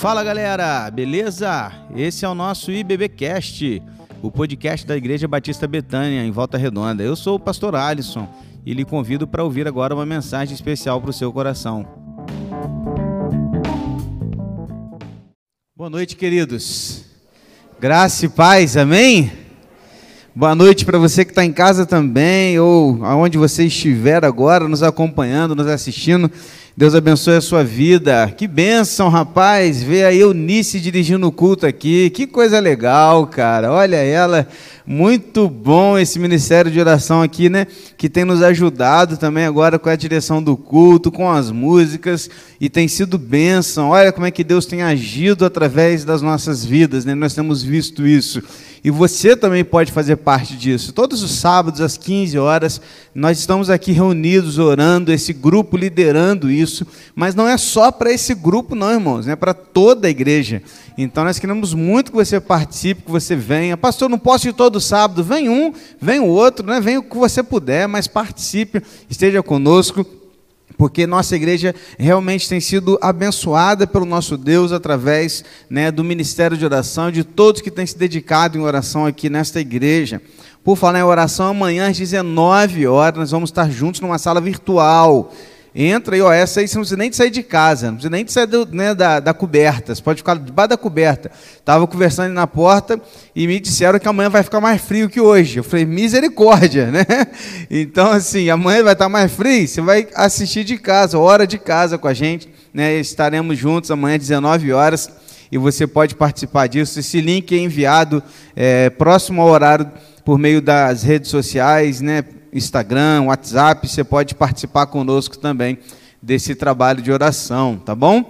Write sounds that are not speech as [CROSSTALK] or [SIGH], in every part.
Fala galera, beleza? Esse é o nosso IBBcast, o podcast da Igreja Batista Betânia, em Volta Redonda. Eu sou o pastor Alisson e lhe convido para ouvir agora uma mensagem especial para o seu coração. Boa noite, queridos. Graça e paz, amém? Boa noite para você que está em casa também, ou aonde você estiver agora, nos acompanhando, nos assistindo. Deus abençoe a sua vida. Que bênção, rapaz. Ver a Eunice dirigindo o culto aqui. Que coisa legal, cara. Olha ela. Muito bom esse ministério de oração aqui, né? Que tem nos ajudado também agora com a direção do culto, com as músicas, e tem sido bênção. Olha como é que Deus tem agido através das nossas vidas, né? Nós temos visto isso. E você também pode fazer parte disso. Todos os sábados, às 15 horas, nós estamos aqui reunidos, orando, esse grupo liderando isso. Mas não é só para esse grupo, não, irmãos, é para toda a igreja. Então nós queremos muito que você participe, que você venha. Pastor, não posso ir todo sábado. Vem um, vem o outro, né? vem o que você puder, mas participe, esteja conosco porque nossa igreja realmente tem sido abençoada pelo nosso Deus através né, do ministério de oração, de todos que têm se dedicado em oração aqui nesta igreja. Por falar em oração, amanhã às 19 horas nós vamos estar juntos numa sala virtual. Entra e ó, essa aí você não precisa nem de sair de casa, não precisa nem de sair do, né, da, da coberta, você pode ficar debaixo da coberta. Estava conversando na porta e me disseram que amanhã vai ficar mais frio que hoje. Eu falei, misericórdia, né? [LAUGHS] Então, assim, amanhã vai estar mais frio, você vai assistir de casa, hora de casa com a gente, né? Estaremos juntos amanhã às 19 horas e você pode participar disso. Esse link é enviado é, próximo ao horário por meio das redes sociais, né? Instagram, WhatsApp, você pode participar conosco também desse trabalho de oração, tá bom?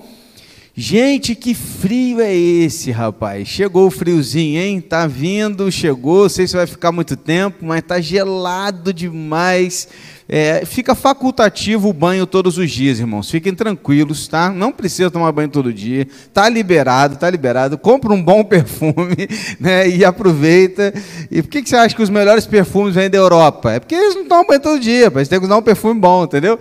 Gente, que frio é esse, rapaz? Chegou o friozinho, hein? Tá vindo, chegou. Sei se vai ficar muito tempo, mas tá gelado demais. É, fica facultativo o banho todos os dias, irmãos. Fiquem tranquilos, tá? Não precisa tomar banho todo dia. Tá liberado, tá liberado. Compra um bom [LAUGHS] perfume, né? E aproveita. E por que, que você acha que os melhores perfumes vêm da Europa? É porque eles não tomam banho todo dia, mas tem que usar um perfume bom, entendeu?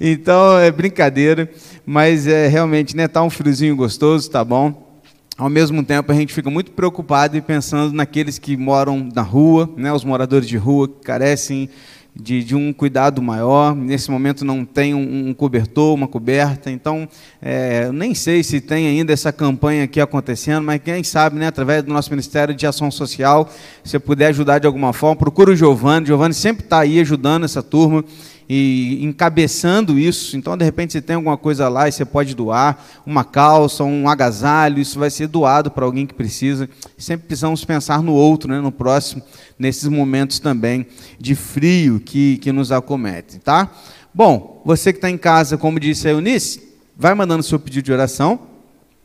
Então é brincadeira, mas é realmente, né? Tá um friozinho gostoso, tá bom? Ao mesmo tempo, a gente fica muito preocupado e pensando naqueles que moram na rua, né, os moradores de rua que carecem de, de, um cuidado maior. Nesse momento não tem um, um cobertor, uma coberta, então é, nem sei se tem ainda essa campanha aqui acontecendo, mas quem sabe, né, através do nosso Ministério de Ação Social, se puder ajudar de alguma forma, procura o Giovanni. Giovanni sempre está aí ajudando essa turma e encabeçando isso. Então, de repente, você tem alguma coisa lá e você pode doar, uma calça, um agasalho, isso vai ser doado para alguém que precisa. Sempre precisamos pensar no outro, né, no próximo, nesses momentos também de frio que, que nos acomete, tá? Bom, você que está em casa, como disse a Eunice, vai mandando seu pedido de oração.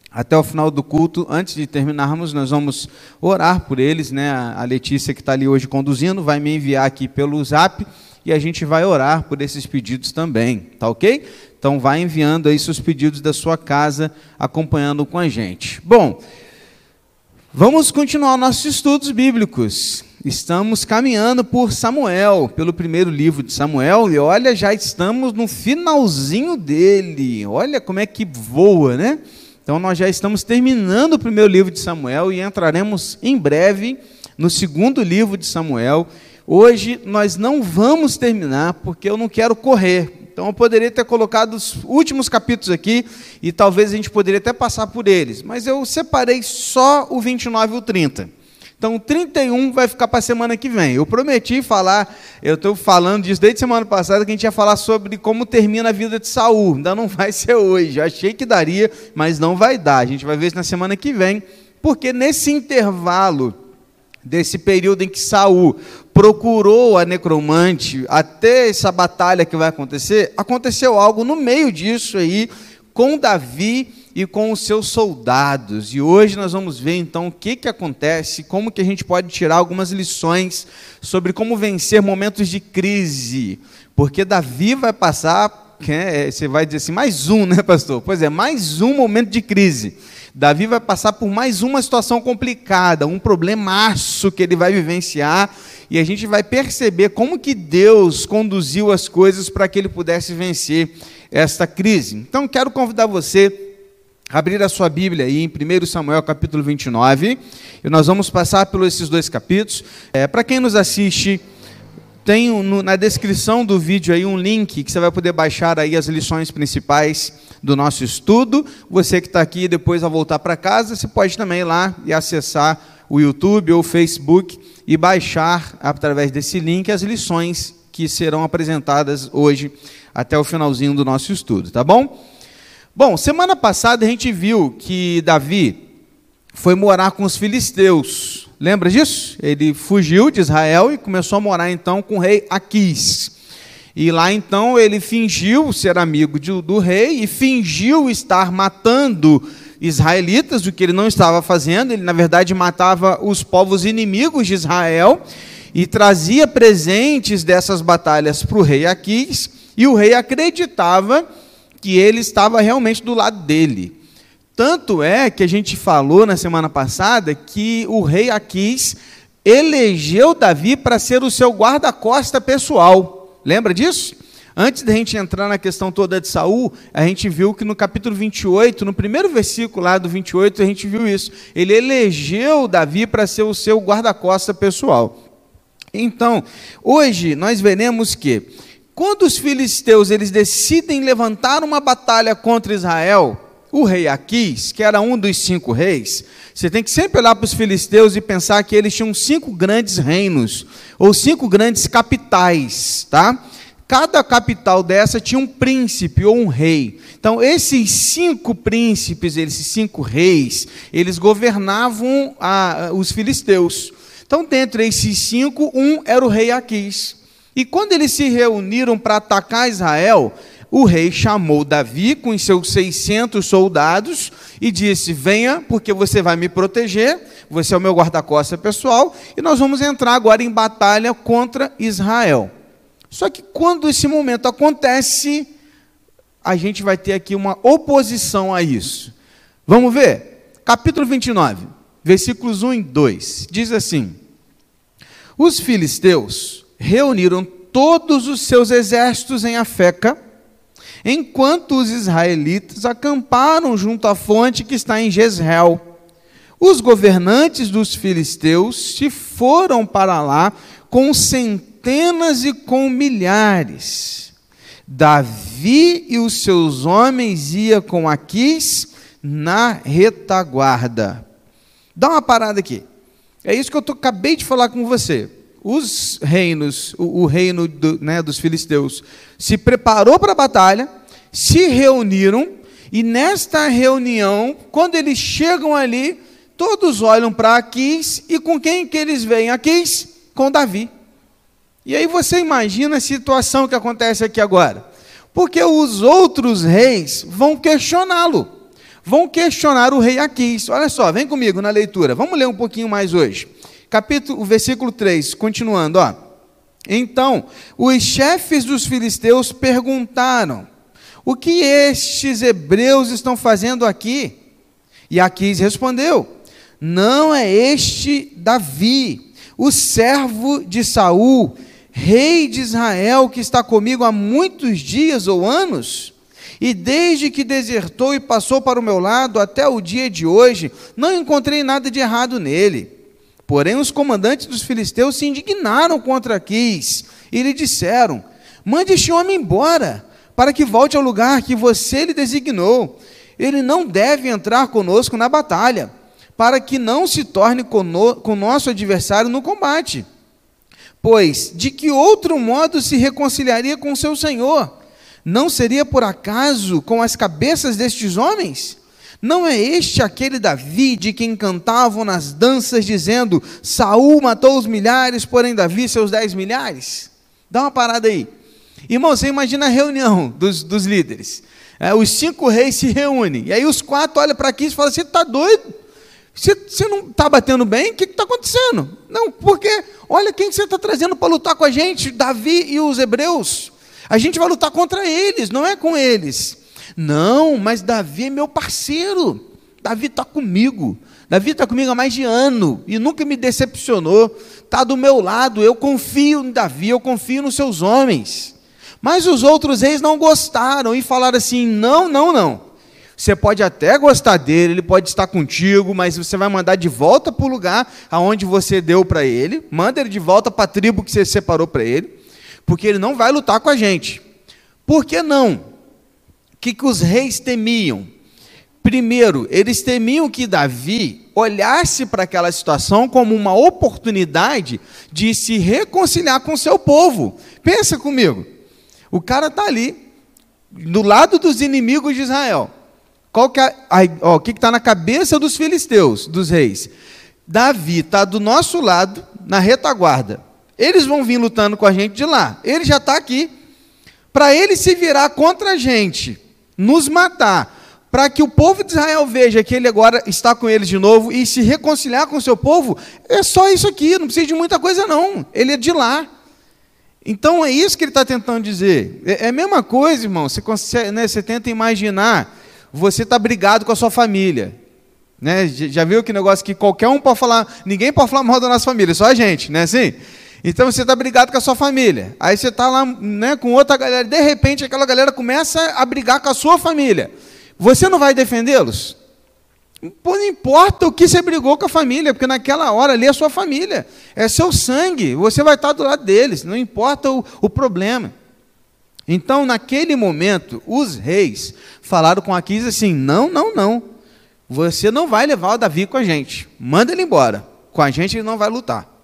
Até o final do culto, antes de terminarmos, nós vamos orar por eles, né? A Letícia que está ali hoje conduzindo vai me enviar aqui pelo Zap e a gente vai orar por esses pedidos também, tá ok? Então vai enviando aí seus pedidos da sua casa, acompanhando com a gente. Bom, vamos continuar nossos estudos bíblicos. Estamos caminhando por Samuel, pelo primeiro livro de Samuel, e olha, já estamos no finalzinho dele. Olha como é que voa, né? Então nós já estamos terminando o primeiro livro de Samuel e entraremos em breve no segundo livro de Samuel Hoje nós não vamos terminar porque eu não quero correr. Então eu poderia ter colocado os últimos capítulos aqui e talvez a gente poderia até passar por eles, mas eu separei só o 29 e o 30. Então o 31 vai ficar para a semana que vem. Eu prometi falar, eu estou falando disso desde semana passada que a gente ia falar sobre como termina a vida de Saul. Ainda não vai ser hoje. Eu achei que daria, mas não vai dar. A gente vai ver isso na semana que vem, porque nesse intervalo desse período em que Saul procurou a necromante até essa batalha que vai acontecer, aconteceu algo no meio disso aí com Davi e com os seus soldados. E hoje nós vamos ver então o que, que acontece, como que a gente pode tirar algumas lições sobre como vencer momentos de crise. Porque Davi vai passar, é, você vai dizer assim, mais um, né, pastor? Pois é, mais um momento de crise. Davi vai passar por mais uma situação complicada, um problemaço que ele vai vivenciar, e a gente vai perceber como que Deus conduziu as coisas para que ele pudesse vencer esta crise. Então, quero convidar você abrir a sua Bíblia aí em 1 Samuel capítulo 29, e nós vamos passar pelos esses dois capítulos. É, Para quem nos assiste, tem no, na descrição do vídeo aí um link que você vai poder baixar aí as lições principais do nosso estudo. Você que está aqui depois ao voltar para casa, você pode também ir lá e acessar o YouTube ou o Facebook e baixar através desse link as lições que serão apresentadas hoje até o finalzinho do nosso estudo, tá bom? Bom, semana passada a gente viu que Davi foi morar com os filisteus. Lembra disso? Ele fugiu de Israel e começou a morar então com o rei Aquis. E lá então ele fingiu ser amigo de, do rei e fingiu estar matando israelitas, o que ele não estava fazendo. Ele, na verdade, matava os povos inimigos de Israel e trazia presentes dessas batalhas para o rei Aquis. E o rei acreditava que ele estava realmente do lado dele. Tanto é que a gente falou na semana passada que o rei Aquis elegeu Davi para ser o seu guarda-costa pessoal. Lembra disso? Antes da gente entrar na questão toda de Saul, a gente viu que no capítulo 28, no primeiro versículo lá do 28, a gente viu isso. Ele elegeu Davi para ser o seu guarda-costa pessoal. Então, hoje nós veremos que quando os filisteus eles decidem levantar uma batalha contra Israel, o rei Aquis, que era um dos cinco reis, você tem que sempre olhar para os filisteus e pensar que eles tinham cinco grandes reinos, ou cinco grandes capitais, tá? Cada capital dessa tinha um príncipe ou um rei. Então, esses cinco príncipes, esses cinco reis, eles governavam a, os filisteus. Então, dentre esses cinco, um era o rei Aquis. E quando eles se reuniram para atacar Israel, o rei chamou Davi com seus 600 soldados e disse: Venha, porque você vai me proteger, você é o meu guarda-costas pessoal, e nós vamos entrar agora em batalha contra Israel. Só que quando esse momento acontece, a gente vai ter aqui uma oposição a isso. Vamos ver? Capítulo 29, versículos 1 e 2. Diz assim: Os filisteus reuniram todos os seus exércitos em Afeca, enquanto os israelitas acamparam junto à fonte que está em Jezreel. Os governantes dos filisteus se foram para lá com centenas e com milhares. Davi e os seus homens iam com Aquis na retaguarda. Dá uma parada aqui. É isso que eu tô, acabei de falar com você os reinos, o, o reino do, né, dos filisteus, se preparou para a batalha, se reuniram, e nesta reunião, quando eles chegam ali, todos olham para Aquis, e com quem que eles veem Aquis? Com Davi. E aí você imagina a situação que acontece aqui agora. Porque os outros reis vão questioná-lo. Vão questionar o rei Aquis. Olha só, vem comigo na leitura. Vamos ler um pouquinho mais hoje capítulo, versículo 3, continuando, ó. Então, os chefes dos filisteus perguntaram: O que estes hebreus estão fazendo aqui? E Aquis respondeu: Não é este Davi, o servo de Saul, rei de Israel, que está comigo há muitos dias ou anos? E desde que desertou e passou para o meu lado até o dia de hoje, não encontrei nada de errado nele. Porém, os comandantes dos filisteus se indignaram contra Quis e lhe disseram: Mande este homem embora, para que volte ao lugar que você lhe designou. Ele não deve entrar conosco na batalha, para que não se torne com nosso adversário no combate. Pois, de que outro modo se reconciliaria com seu senhor? Não seria por acaso com as cabeças destes homens? Não é este aquele Davi de quem cantavam nas danças, dizendo: Saul matou os milhares, porém Davi seus dez milhares? Dá uma parada aí. Irmão, você imagina a reunião dos, dos líderes. É, os cinco reis se reúnem. E aí os quatro olham para aqui e falam: Você está doido? Você, você não está batendo bem? O que está acontecendo? Não, porque olha quem você está trazendo para lutar com a gente: Davi e os hebreus. A gente vai lutar contra eles, não é com eles. Não, mas Davi é meu parceiro. Davi está comigo. Davi está comigo há mais de ano e nunca me decepcionou. Está do meu lado. Eu confio em Davi, eu confio nos seus homens. Mas os outros reis não gostaram e falaram assim: não, não, não. Você pode até gostar dele, ele pode estar contigo, mas você vai mandar de volta para o lugar aonde você deu para ele, manda ele de volta para a tribo que você separou para ele, porque ele não vai lutar com a gente. Por que não? Que, que os reis temiam? Primeiro, eles temiam que Davi olhasse para aquela situação como uma oportunidade de se reconciliar com seu povo. Pensa comigo. O cara está ali, do lado dos inimigos de Israel. Qual que é, ó, o que está na cabeça dos filisteus, dos reis? Davi está do nosso lado, na retaguarda. Eles vão vir lutando com a gente de lá. Ele já está aqui. Para ele se virar contra a gente, nos matar, para que o povo de Israel veja que ele agora está com eles de novo e se reconciliar com o seu povo, é só isso aqui, não precisa de muita coisa, não. Ele é de lá. Então é isso que ele está tentando dizer. É, é a mesma coisa, irmão. Você, consegue, né, você tenta imaginar você está brigado com a sua família. Né? Já viu que negócio que qualquer um pode falar, ninguém pode falar mal da nossa família, só a gente, né? Assim? Então você está brigado com a sua família. Aí você está lá né, com outra galera, de repente aquela galera começa a brigar com a sua família. Você não vai defendê-los? Não importa o que você brigou com a família, porque naquela hora ali é sua família, é seu sangue, você vai estar do lado deles, não importa o, o problema. Então, naquele momento, os reis falaram com Aquis assim: não, não, não. Você não vai levar o Davi com a gente. Manda ele embora. Com a gente ele não vai lutar.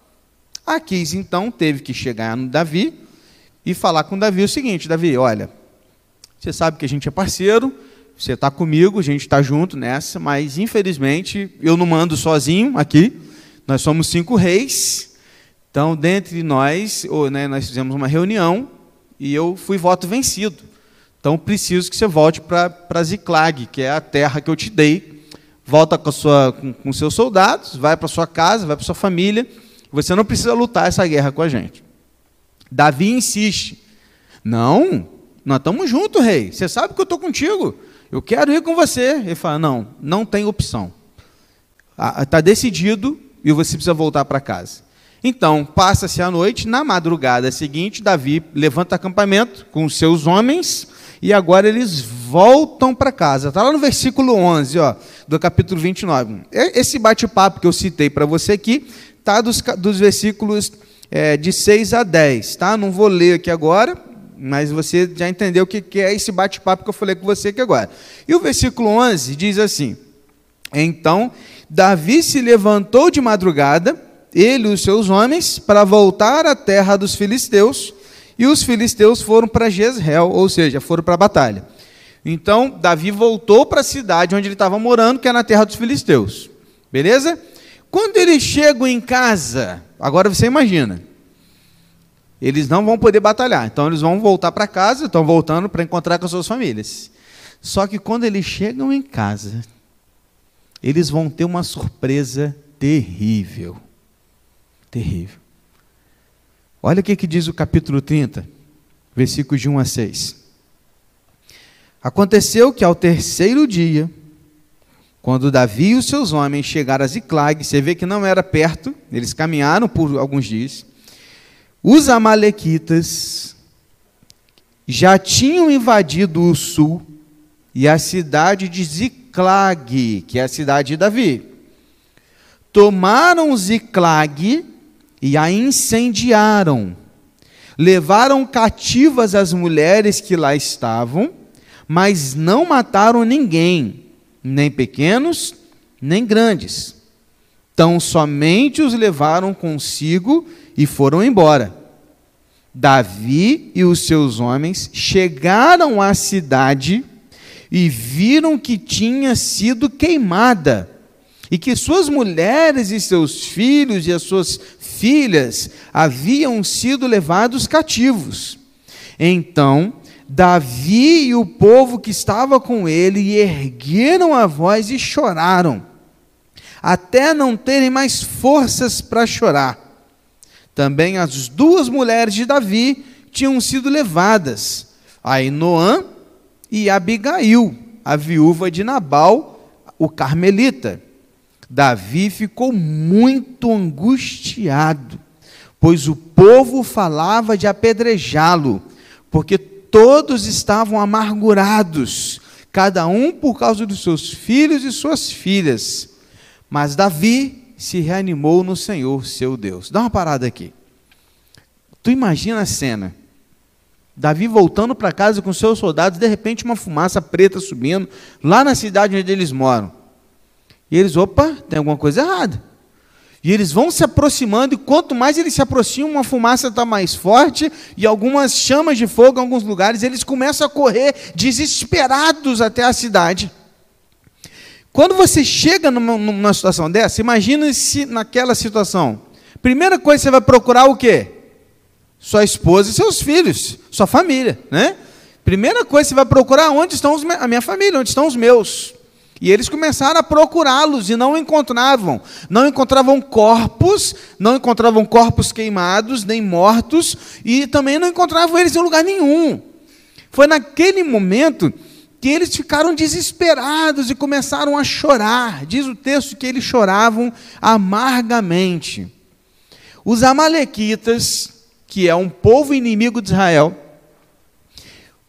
Aquis, então, teve que chegar no Davi e falar com Davi o seguinte: Davi, olha, você sabe que a gente é parceiro, você está comigo, a gente está junto nessa, mas infelizmente eu não mando sozinho aqui. Nós somos cinco reis. Então, dentre nós, né, nós fizemos uma reunião e eu fui voto vencido. Então preciso que você volte para Ziclag, que é a terra que eu te dei. Volta com, sua, com, com seus soldados, vai para sua casa, vai para sua família. Você não precisa lutar essa guerra com a gente. Davi insiste. Não, nós estamos juntos, rei. Você sabe que eu estou contigo. Eu quero ir com você. Ele fala: não, não tem opção. Está decidido e você precisa voltar para casa. Então, passa-se a noite, na madrugada seguinte, Davi levanta acampamento com seus homens e agora eles voltam para casa. Está lá no versículo 11 ó, do capítulo 29. Esse bate-papo que eu citei para você aqui está dos, dos versículos é, de 6 a 10. Tá? Não vou ler aqui agora, mas você já entendeu o que, que é esse bate-papo que eu falei com você aqui agora. E o versículo 11 diz assim: Então Davi se levantou de madrugada ele e os seus homens, para voltar à terra dos filisteus, e os filisteus foram para Jezreel, ou seja, foram para a batalha. Então, Davi voltou para a cidade onde ele estava morando, que é na terra dos filisteus. Beleza? Quando eles chegam em casa, agora você imagina, eles não vão poder batalhar, então eles vão voltar para casa, estão voltando para encontrar com as suas famílias. Só que quando eles chegam em casa, eles vão ter uma surpresa terrível terrível. Olha o que, que diz o capítulo 30, versículos de 1 a 6. Aconteceu que ao terceiro dia, quando Davi e os seus homens chegaram a Ziclag, você vê que não era perto, eles caminharam por alguns dias, os amalequitas já tinham invadido o sul e a cidade de Ziclag, que é a cidade de Davi. Tomaram Ziclag e a incendiaram. Levaram cativas as mulheres que lá estavam, mas não mataram ninguém, nem pequenos, nem grandes. Tão somente os levaram consigo e foram embora. Davi e os seus homens chegaram à cidade e viram que tinha sido queimada, e que suas mulheres e seus filhos e as suas filhas haviam sido levados cativos. Então, Davi e o povo que estava com ele ergueram a voz e choraram, até não terem mais forças para chorar. Também as duas mulheres de Davi tinham sido levadas, Ainoã e Abigail, a viúva de Nabal, o carmelita. Davi ficou muito angustiado, pois o povo falava de apedrejá-lo, porque todos estavam amargurados, cada um por causa dos seus filhos e suas filhas. Mas Davi se reanimou no Senhor, seu Deus. Dá uma parada aqui. Tu imagina a cena. Davi voltando para casa com seus soldados, de repente uma fumaça preta subindo, lá na cidade onde eles moram. E eles, opa, tem alguma coisa errada. E eles vão se aproximando, e quanto mais eles se aproximam, uma fumaça está mais forte, e algumas chamas de fogo em alguns lugares, eles começam a correr desesperados até a cidade. Quando você chega numa, numa situação dessa, imagine-se naquela situação. Primeira coisa, você vai procurar o quê? Sua esposa e seus filhos, sua família, né? Primeira coisa, você vai procurar onde estão os, a minha família, onde estão os meus. E eles começaram a procurá-los e não encontravam. Não encontravam corpos, não encontravam corpos queimados, nem mortos, e também não encontravam eles em lugar nenhum. Foi naquele momento que eles ficaram desesperados e começaram a chorar. Diz o texto que eles choravam amargamente. Os Amalequitas, que é um povo inimigo de Israel,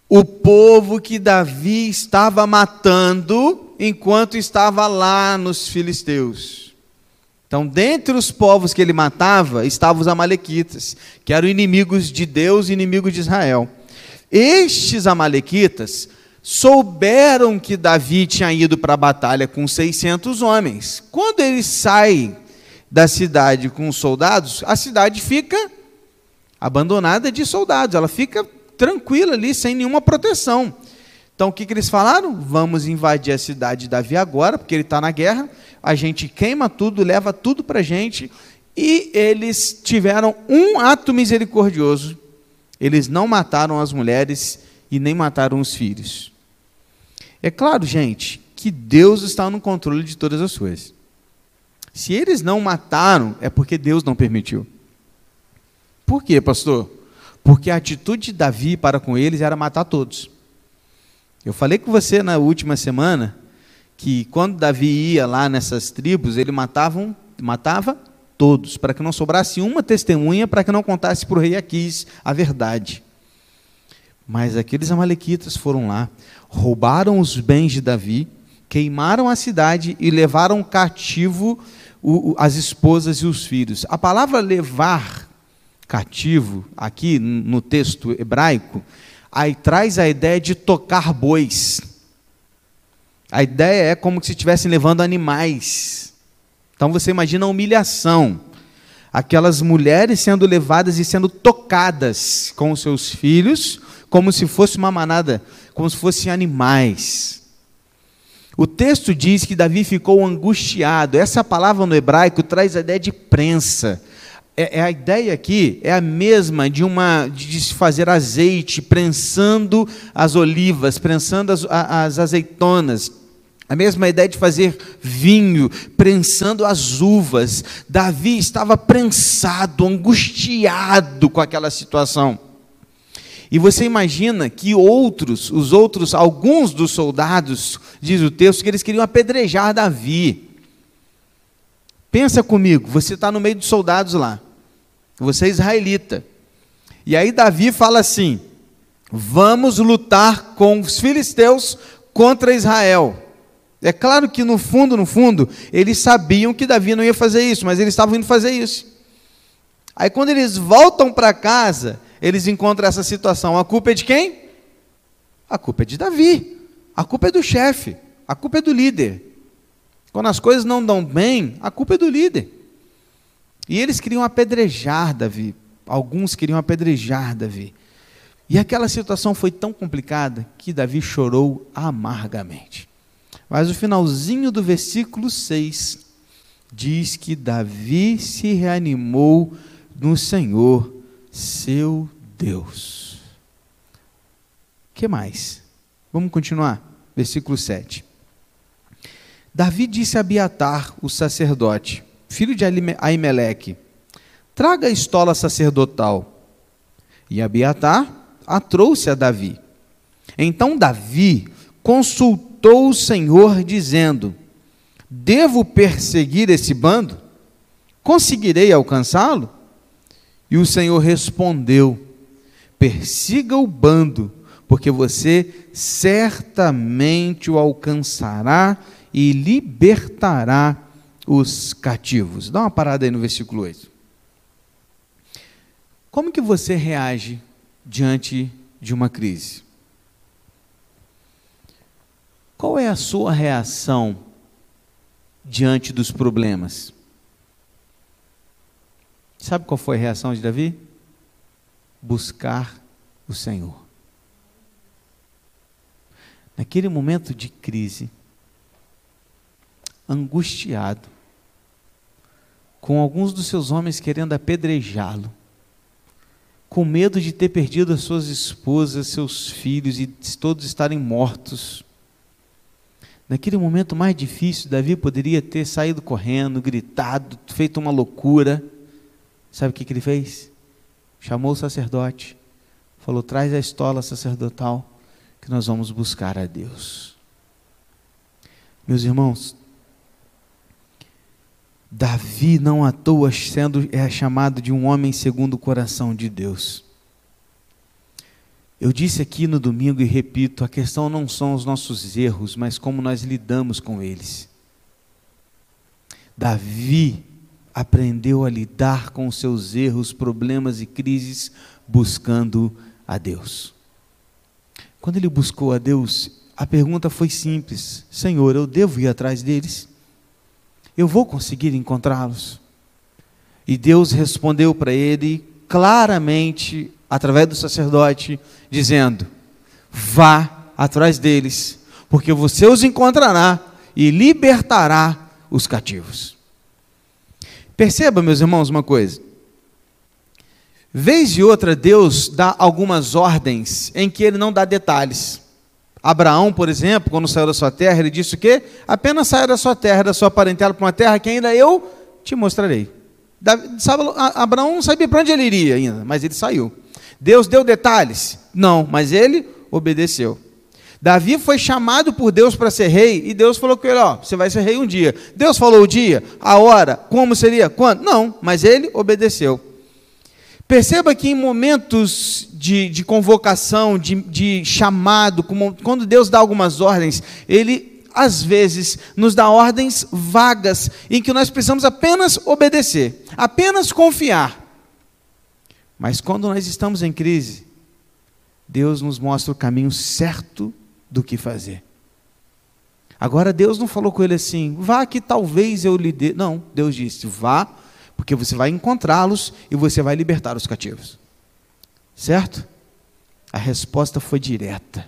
o povo que Davi estava matando enquanto estava lá nos filisteus. Então, dentre os povos que ele matava, estavam os amalequitas, que eram inimigos de Deus e inimigos de Israel. Estes amalequitas souberam que Davi tinha ido para a batalha com 600 homens. Quando ele sai da cidade com os soldados, a cidade fica abandonada de soldados, ela fica tranquila ali, sem nenhuma proteção. Então o que, que eles falaram? Vamos invadir a cidade de Davi agora, porque ele está na guerra. A gente queima tudo, leva tudo para a gente. E eles tiveram um ato misericordioso. Eles não mataram as mulheres e nem mataram os filhos. É claro, gente, que Deus está no controle de todas as coisas. Se eles não mataram, é porque Deus não permitiu. Por quê, pastor? porque a atitude de Davi para com eles era matar todos. Eu falei com você na última semana que quando Davi ia lá nessas tribos, ele matava, matava todos, para que não sobrasse uma testemunha, para que não contasse para o rei Aquis a verdade. Mas aqueles amalequitas foram lá, roubaram os bens de Davi, queimaram a cidade e levaram cativo as esposas e os filhos. A palavra levar cativo, aqui no texto hebraico, aí traz a ideia de tocar bois. A ideia é como se estivessem levando animais. Então você imagina a humilhação. Aquelas mulheres sendo levadas e sendo tocadas com os seus filhos, como se fosse uma manada, como se fossem animais. O texto diz que Davi ficou angustiado. Essa palavra no hebraico traz a ideia de prensa é, é, a ideia aqui é a mesma de uma de se fazer azeite, prensando as olivas, prensando as, as azeitonas. A mesma ideia de fazer vinho, prensando as uvas. Davi estava prensado, angustiado com aquela situação. E você imagina que outros, os outros, alguns dos soldados, diz o texto, que eles queriam apedrejar Davi. Pensa comigo, você está no meio dos soldados lá, você é israelita. E aí Davi fala assim: vamos lutar com os filisteus contra Israel. É claro que no fundo, no fundo, eles sabiam que Davi não ia fazer isso, mas eles estavam indo fazer isso. Aí quando eles voltam para casa, eles encontram essa situação. A culpa é de quem? A culpa é de Davi. A culpa é do chefe. A culpa é do líder. Quando as coisas não dão bem, a culpa é do líder. E eles queriam apedrejar Davi. Alguns queriam apedrejar Davi. E aquela situação foi tão complicada que Davi chorou amargamente. Mas o finalzinho do versículo 6 diz que Davi se reanimou no Senhor, seu Deus. que mais? Vamos continuar. Versículo 7. Davi disse a Abiatar, o sacerdote: filho de Aimeleque, traga a estola sacerdotal. E Abiatar a trouxe a Davi. Então Davi consultou o Senhor, dizendo: Devo perseguir esse bando? Conseguirei alcançá-lo? E o Senhor respondeu: Persiga o bando, porque você certamente o alcançará e libertará os cativos. Dá uma parada aí no versículo 8. Como que você reage diante de uma crise? Qual é a sua reação diante dos problemas? Sabe qual foi a reação de Davi? Buscar o Senhor. Naquele momento de crise, angustiado, com alguns dos seus homens querendo apedrejá-lo, com medo de ter perdido as suas esposas, seus filhos e todos estarem mortos. Naquele momento mais difícil, Davi poderia ter saído correndo, gritado, feito uma loucura. Sabe o que, que ele fez? Chamou o sacerdote, falou: traz a estola sacerdotal, que nós vamos buscar a Deus. Meus irmãos, Davi não à toa sendo é chamado de um homem segundo o coração de Deus. Eu disse aqui no domingo e repito, a questão não são os nossos erros, mas como nós lidamos com eles. Davi aprendeu a lidar com seus erros, problemas e crises buscando a Deus. Quando ele buscou a Deus, a pergunta foi simples: Senhor, eu devo ir atrás deles? Eu vou conseguir encontrá-los? E Deus respondeu para ele claramente, através do sacerdote, dizendo: Vá atrás deles, porque você os encontrará e libertará os cativos. Perceba, meus irmãos, uma coisa. Vez e outra, Deus dá algumas ordens em que ele não dá detalhes. Abraão, por exemplo, quando saiu da sua terra, ele disse o quê? Apenas saia da sua terra, da sua parentela para uma terra que ainda eu te mostrarei. Abraão não sabia para onde ele iria ainda, mas ele saiu. Deus deu detalhes? Não, mas ele obedeceu. Davi foi chamado por Deus para ser rei, e Deus falou com ele: Ó, você vai ser rei um dia. Deus falou o dia, a hora, como seria, quando? Não, mas ele obedeceu. Perceba que em momentos de, de convocação, de, de chamado, quando Deus dá algumas ordens, Ele às vezes nos dá ordens vagas em que nós precisamos apenas obedecer, apenas confiar. Mas quando nós estamos em crise, Deus nos mostra o caminho certo do que fazer. Agora, Deus não falou com ele assim, vá que talvez eu lhe dê. Não, Deus disse, vá porque você vai encontrá-los e você vai libertar os cativos. Certo? A resposta foi direta.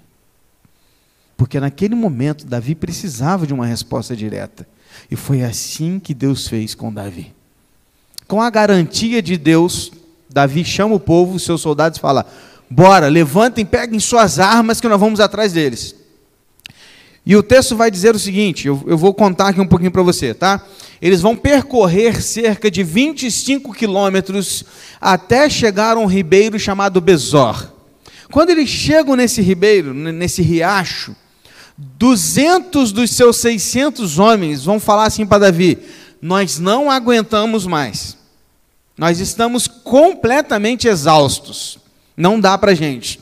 Porque naquele momento Davi precisava de uma resposta direta. E foi assim que Deus fez com Davi. Com a garantia de Deus, Davi chama o povo, seus soldados, fala: Bora, levantem, peguem suas armas que nós vamos atrás deles. E o texto vai dizer o seguinte: eu, eu vou contar aqui um pouquinho para você, tá? Eles vão percorrer cerca de 25 quilômetros até chegar a um ribeiro chamado Besor. Quando eles chegam nesse ribeiro, nesse riacho, 200 dos seus 600 homens vão falar assim para Davi: Nós não aguentamos mais. Nós estamos completamente exaustos. Não dá para gente.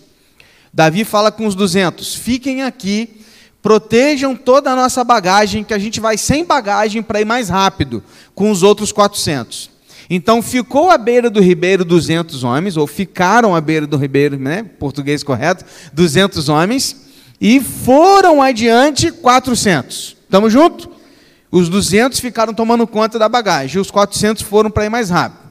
Davi fala com os 200: Fiquem aqui Protejam toda a nossa bagagem, que a gente vai sem bagagem para ir mais rápido com os outros 400. Então ficou à beira do ribeiro 200 homens, ou ficaram à beira do ribeiro, né, português correto, 200 homens, e foram adiante 400. Estamos juntos? Os 200 ficaram tomando conta da bagagem, os 400 foram para ir mais rápido.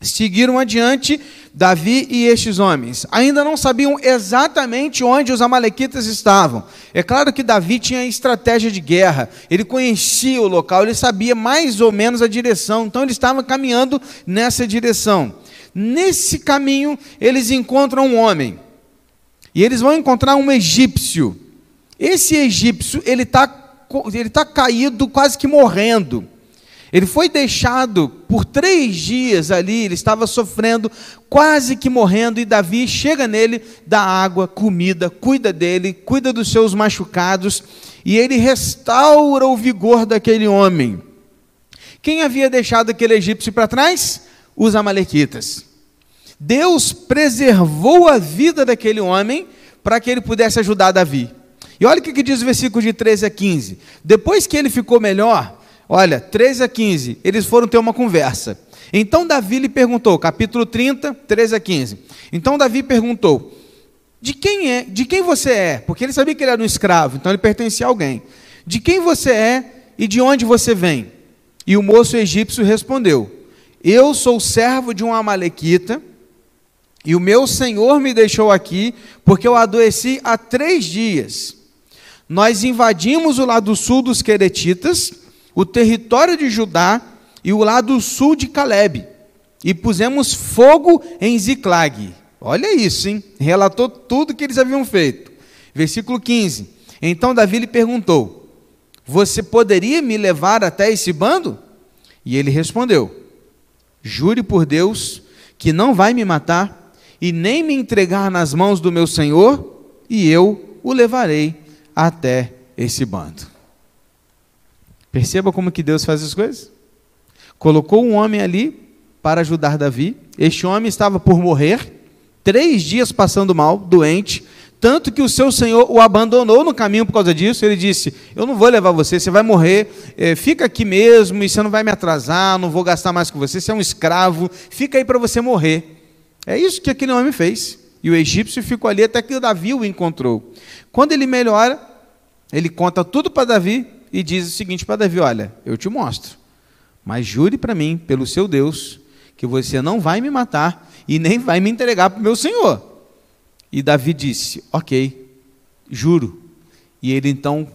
Seguiram adiante Davi e estes homens. Ainda não sabiam exatamente onde os amalequitas estavam. É claro que Davi tinha estratégia de guerra, ele conhecia o local, ele sabia mais ou menos a direção, então ele estava caminhando nessa direção. Nesse caminho, eles encontram um homem. E eles vão encontrar um egípcio. Esse egípcio, ele está ele tá caído, quase que morrendo. Ele foi deixado por três dias ali, ele estava sofrendo, quase que morrendo, e Davi chega nele, dá água, comida, cuida dele, cuida dos seus machucados, e ele restaura o vigor daquele homem. Quem havia deixado aquele egípcio para trás? Os Amalequitas. Deus preservou a vida daquele homem para que ele pudesse ajudar Davi. E olha o que diz o versículo de 13 a 15. Depois que ele ficou melhor, olha, 13 a 15, eles foram ter uma conversa. Então Davi lhe perguntou, capítulo 30, 13 a 15. Então Davi perguntou: De quem é? De quem você é? Porque ele sabia que ele era um escravo, então ele pertencia a alguém. De quem você é e de onde você vem? E o moço egípcio respondeu: Eu sou servo de um amalequita, e o meu senhor me deixou aqui, porque eu adoeci há três dias. Nós invadimos o lado sul dos Queretitas, o território de Judá e o lado sul de Caleb, e pusemos fogo em Ziclag. Olha isso, hein? Relatou tudo que eles haviam feito. Versículo 15. Então Davi lhe perguntou: Você poderia me levar até esse bando? E ele respondeu: Jure por Deus que não vai me matar e nem me entregar nas mãos do meu senhor, e eu o levarei até esse bando. Perceba como que Deus faz as coisas? colocou um homem ali para ajudar Davi. Este homem estava por morrer, três dias passando mal, doente, tanto que o seu senhor o abandonou no caminho por causa disso. Ele disse: Eu não vou levar você, você vai morrer, é, fica aqui mesmo, e você não vai me atrasar, não vou gastar mais com você, você é um escravo, fica aí para você morrer. É isso que aquele homem fez. E o egípcio ficou ali até que Davi o encontrou. Quando ele melhora, ele conta tudo para Davi e diz o seguinte para Davi: Olha, eu te mostro. Mas jure para mim, pelo seu Deus, que você não vai me matar e nem vai me entregar para o meu senhor. E Davi disse: Ok, juro. E ele então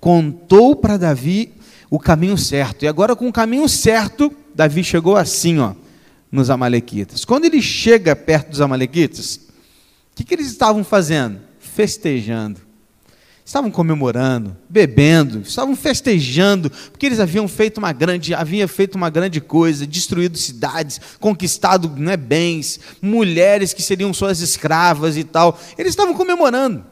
contou para Davi o caminho certo. E agora, com o caminho certo, Davi chegou assim, ó, nos Amalequitas. Quando ele chega perto dos Amalequitas, o que, que eles estavam fazendo? Festejando estavam comemorando, bebendo, estavam festejando, porque eles haviam feito uma grande, haviam feito uma grande coisa, destruído cidades, conquistado né, bens, mulheres que seriam suas escravas e tal. Eles estavam comemorando.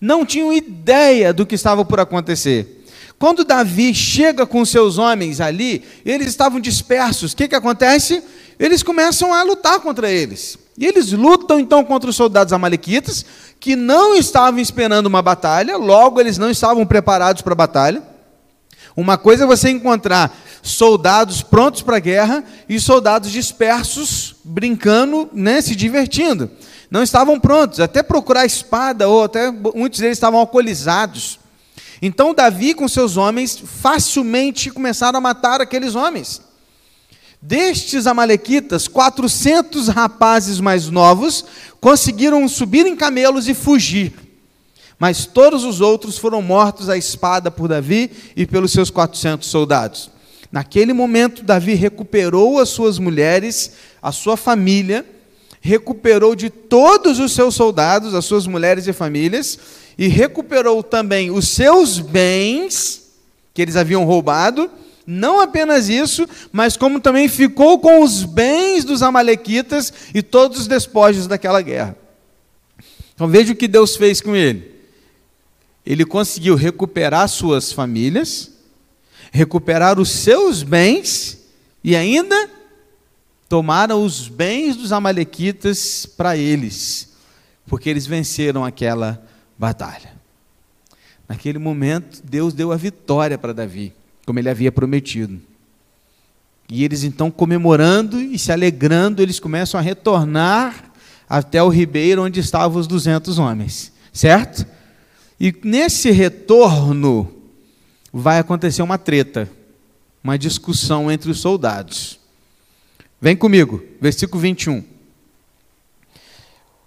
Não tinham ideia do que estava por acontecer. Quando Davi chega com seus homens ali, eles estavam dispersos. O que, que acontece? Eles começam a lutar contra eles. E eles lutam então contra os soldados amalequitas, que não estavam esperando uma batalha, logo eles não estavam preparados para a batalha. Uma coisa é você encontrar soldados prontos para a guerra e soldados dispersos, brincando, né, se divertindo. Não estavam prontos, até procurar espada, ou até muitos deles estavam alcoolizados. Então Davi com seus homens facilmente começaram a matar aqueles homens. Destes amalequitas, 400 rapazes mais novos conseguiram subir em camelos e fugir. Mas todos os outros foram mortos à espada por Davi e pelos seus 400 soldados. Naquele momento, Davi recuperou as suas mulheres, a sua família, recuperou de todos os seus soldados, as suas mulheres e famílias, e recuperou também os seus bens que eles haviam roubado não apenas isso, mas como também ficou com os bens dos Amalequitas e todos os despojos daquela guerra. Então veja o que Deus fez com ele. Ele conseguiu recuperar suas famílias, recuperar os seus bens e ainda tomaram os bens dos Amalequitas para eles, porque eles venceram aquela batalha. Naquele momento, Deus deu a vitória para Davi como ele havia prometido. E eles então comemorando e se alegrando, eles começam a retornar até o ribeiro onde estavam os 200 homens, certo? E nesse retorno vai acontecer uma treta, uma discussão entre os soldados. Vem comigo, versículo 21.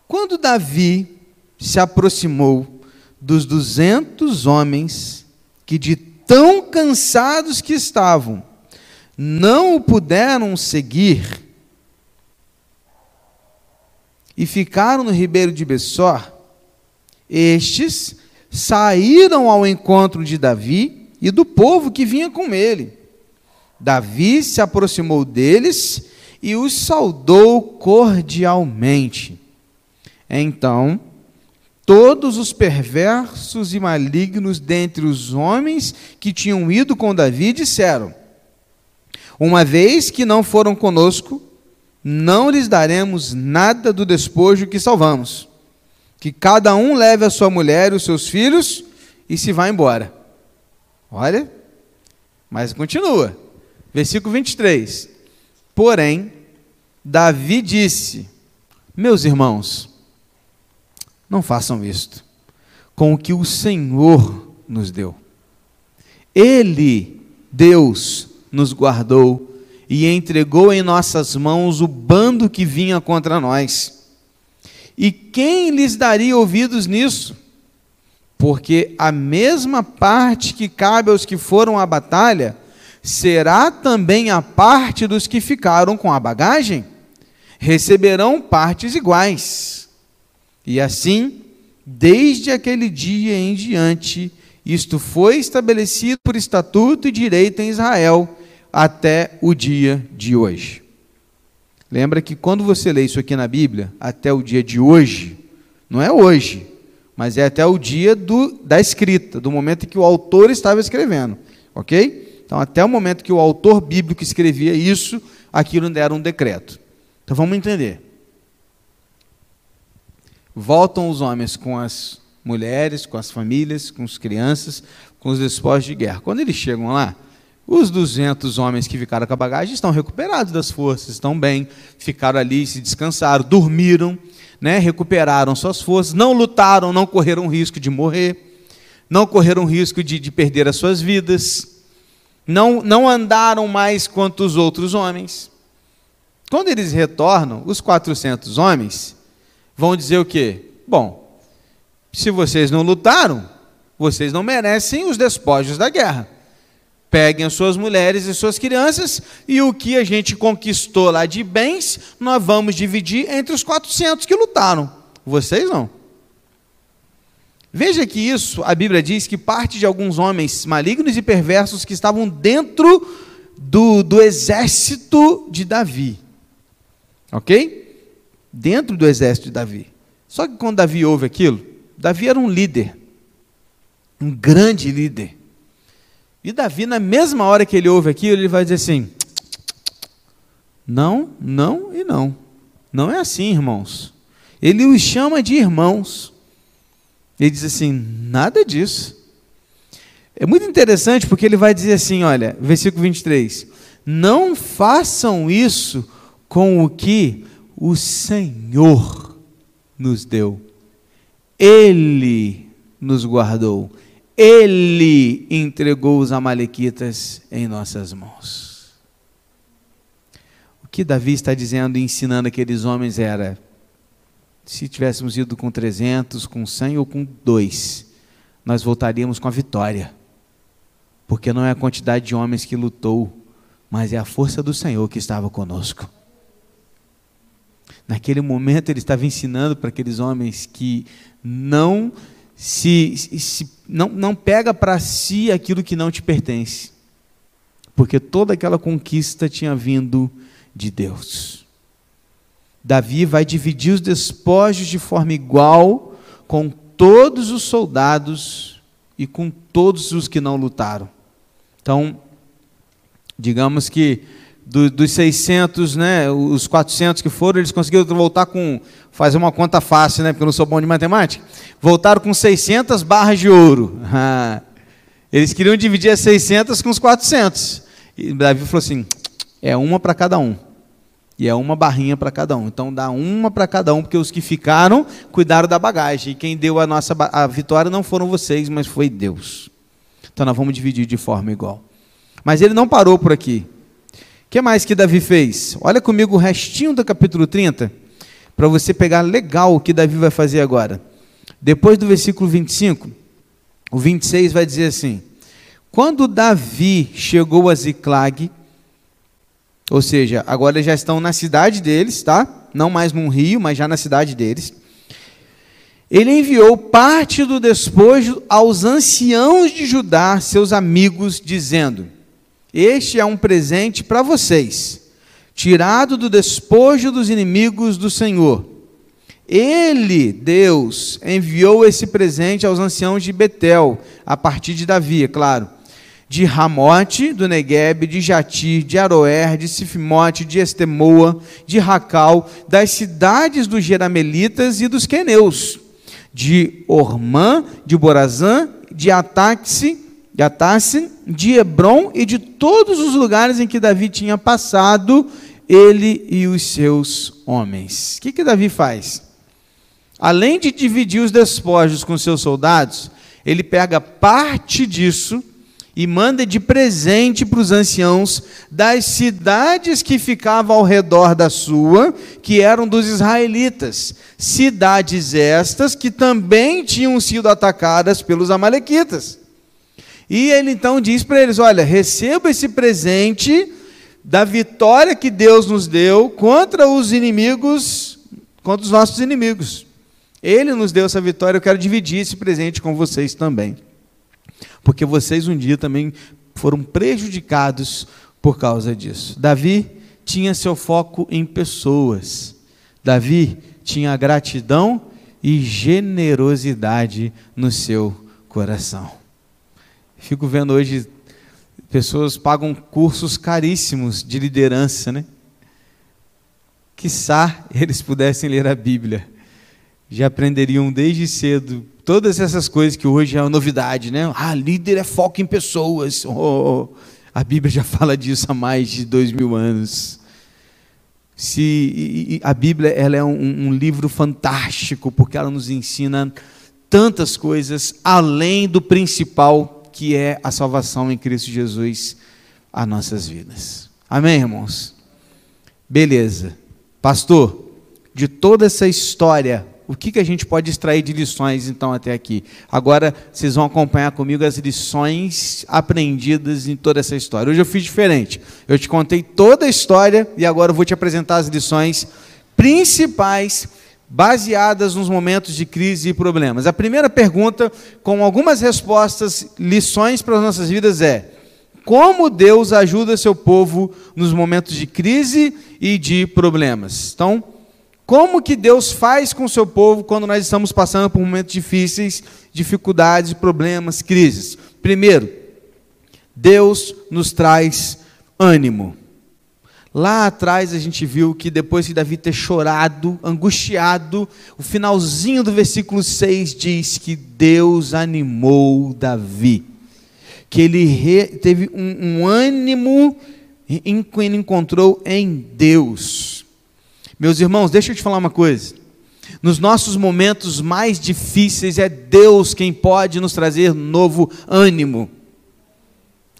Quando Davi se aproximou dos 200 homens que de tão cansados que estavam, não o puderam seguir e ficaram no ribeiro de Bessor, estes saíram ao encontro de Davi e do povo que vinha com ele. Davi se aproximou deles e os saudou cordialmente. Então, todos os perversos e malignos dentre os homens que tinham ido com Davi disseram: Uma vez que não foram conosco, não lhes daremos nada do despojo que salvamos. que cada um leve a sua mulher e os seus filhos e se vá embora. Olha, mas continua. Versículo 23. Porém, Davi disse: Meus irmãos, não façam isto com o que o Senhor nos deu. Ele, Deus, nos guardou e entregou em nossas mãos o bando que vinha contra nós. E quem lhes daria ouvidos nisso? Porque a mesma parte que cabe aos que foram à batalha será também a parte dos que ficaram com a bagagem. Receberão partes iguais. E assim, desde aquele dia em diante, isto foi estabelecido por estatuto e direito em Israel até o dia de hoje. Lembra que quando você lê isso aqui na Bíblia, até o dia de hoje, não é hoje, mas é até o dia do, da escrita, do momento em que o autor estava escrevendo, ok? Então, até o momento que o autor bíblico escrevia isso, aquilo ainda era um decreto. Então, vamos entender. Voltam os homens com as mulheres, com as famílias, com as crianças, com os despojos de guerra. Quando eles chegam lá, os 200 homens que ficaram com a bagagem estão recuperados das forças, estão bem, ficaram ali, se descansaram, dormiram, né, recuperaram suas forças, não lutaram, não correram risco de morrer, não correram risco de, de perder as suas vidas, não, não andaram mais quanto os outros homens. Quando eles retornam, os 400 homens vão dizer o quê? Bom, se vocês não lutaram, vocês não merecem os despojos da guerra. Peguem as suas mulheres e suas crianças, e o que a gente conquistou lá de bens, nós vamos dividir entre os 400 que lutaram. Vocês não. Veja que isso, a Bíblia diz que parte de alguns homens malignos e perversos que estavam dentro do, do exército de Davi. Ok? Dentro do exército de Davi. Só que quando Davi ouve aquilo, Davi era um líder, um grande líder. E Davi, na mesma hora que ele ouve aquilo, ele vai dizer assim: não, não e não. Não é assim, irmãos. Ele os chama de irmãos. Ele diz assim: nada disso. É muito interessante porque ele vai dizer assim: olha, versículo 23. Não façam isso com o que o Senhor nos deu. Ele nos guardou. Ele entregou os Amalequitas em nossas mãos. O que Davi está dizendo e ensinando aqueles homens era: se tivéssemos ido com 300, com 100 ou com 2, nós voltaríamos com a vitória. Porque não é a quantidade de homens que lutou, mas é a força do Senhor que estava conosco. Naquele momento ele estava ensinando para aqueles homens que não se, se não, não pega para si aquilo que não te pertence, porque toda aquela conquista tinha vindo de Deus. Davi vai dividir os despojos de forma igual com todos os soldados e com todos os que não lutaram. Então, digamos que do, dos 600, né, os 400 que foram, eles conseguiram voltar com, fazer uma conta fácil, né, porque eu não sou bom de matemática, voltaram com 600 barras de ouro. [LAUGHS] eles queriam dividir as 600 com os 400. E Davi falou assim, é uma para cada um. E é uma barrinha para cada um. Então dá uma para cada um, porque os que ficaram cuidaram da bagagem. E quem deu a nossa a vitória não foram vocês, mas foi Deus. Então nós vamos dividir de forma igual. Mas ele não parou por aqui. Que mais que Davi fez? Olha comigo o restinho do capítulo 30, para você pegar legal o que Davi vai fazer agora. Depois do versículo 25, o 26 vai dizer assim: Quando Davi chegou a Ziclag, ou seja, agora já estão na cidade deles, tá? Não mais num rio, mas já na cidade deles. Ele enviou parte do despojo aos anciãos de Judá, seus amigos, dizendo: este é um presente para vocês, tirado do despojo dos inimigos do Senhor. Ele, Deus, enviou esse presente aos anciãos de Betel, a partir de Davi, é claro. De Ramote, do Negueb, de Jatir, de Aroer, de Sifimote, de Estemoa, de Racal, das cidades dos Jeramelitas e dos Queneus, de Ormã, de Borazã, de Ataxe, de Atasse, de Hebron e de todos os lugares em que Davi tinha passado, ele e os seus homens. O que, que Davi faz? Além de dividir os despojos com seus soldados, ele pega parte disso e manda de presente para os anciãos das cidades que ficavam ao redor da sua, que eram dos israelitas. Cidades estas que também tinham sido atacadas pelos amalequitas. E ele então diz para eles: Olha, receba esse presente da vitória que Deus nos deu contra os inimigos, contra os nossos inimigos. Ele nos deu essa vitória, eu quero dividir esse presente com vocês também porque vocês um dia também foram prejudicados por causa disso. Davi tinha seu foco em pessoas. Davi tinha gratidão e generosidade no seu coração. Fico vendo hoje pessoas pagam cursos caríssimos de liderança, né? Quiçá eles pudessem ler a Bíblia. Já aprenderiam desde cedo todas essas coisas que hoje é uma novidade, né? Ah, líder é foco em pessoas. Oh, a Bíblia já fala disso há mais de dois mil anos. Se a Bíblia ela é um, um livro fantástico porque ela nos ensina tantas coisas além do principal que é a salvação em Cristo Jesus a nossas vidas. Amém, irmãos? Beleza. Pastor, de toda essa história o que, que a gente pode extrair de lições então até aqui? Agora vocês vão acompanhar comigo as lições aprendidas em toda essa história. Hoje eu fiz diferente. Eu te contei toda a história e agora eu vou te apresentar as lições principais baseadas nos momentos de crise e problemas. A primeira pergunta, com algumas respostas, lições para as nossas vidas é: como Deus ajuda seu povo nos momentos de crise e de problemas? Então, como que Deus faz com seu povo quando nós estamos passando por momentos difíceis, dificuldades, problemas, crises? Primeiro, Deus nos traz ânimo. Lá atrás a gente viu que depois de Davi ter chorado, angustiado, o finalzinho do versículo 6 diz que Deus animou Davi. Que ele teve um, um ânimo que ele encontrou em Deus. Meus irmãos, deixa eu te falar uma coisa. Nos nossos momentos mais difíceis, é Deus quem pode nos trazer novo ânimo.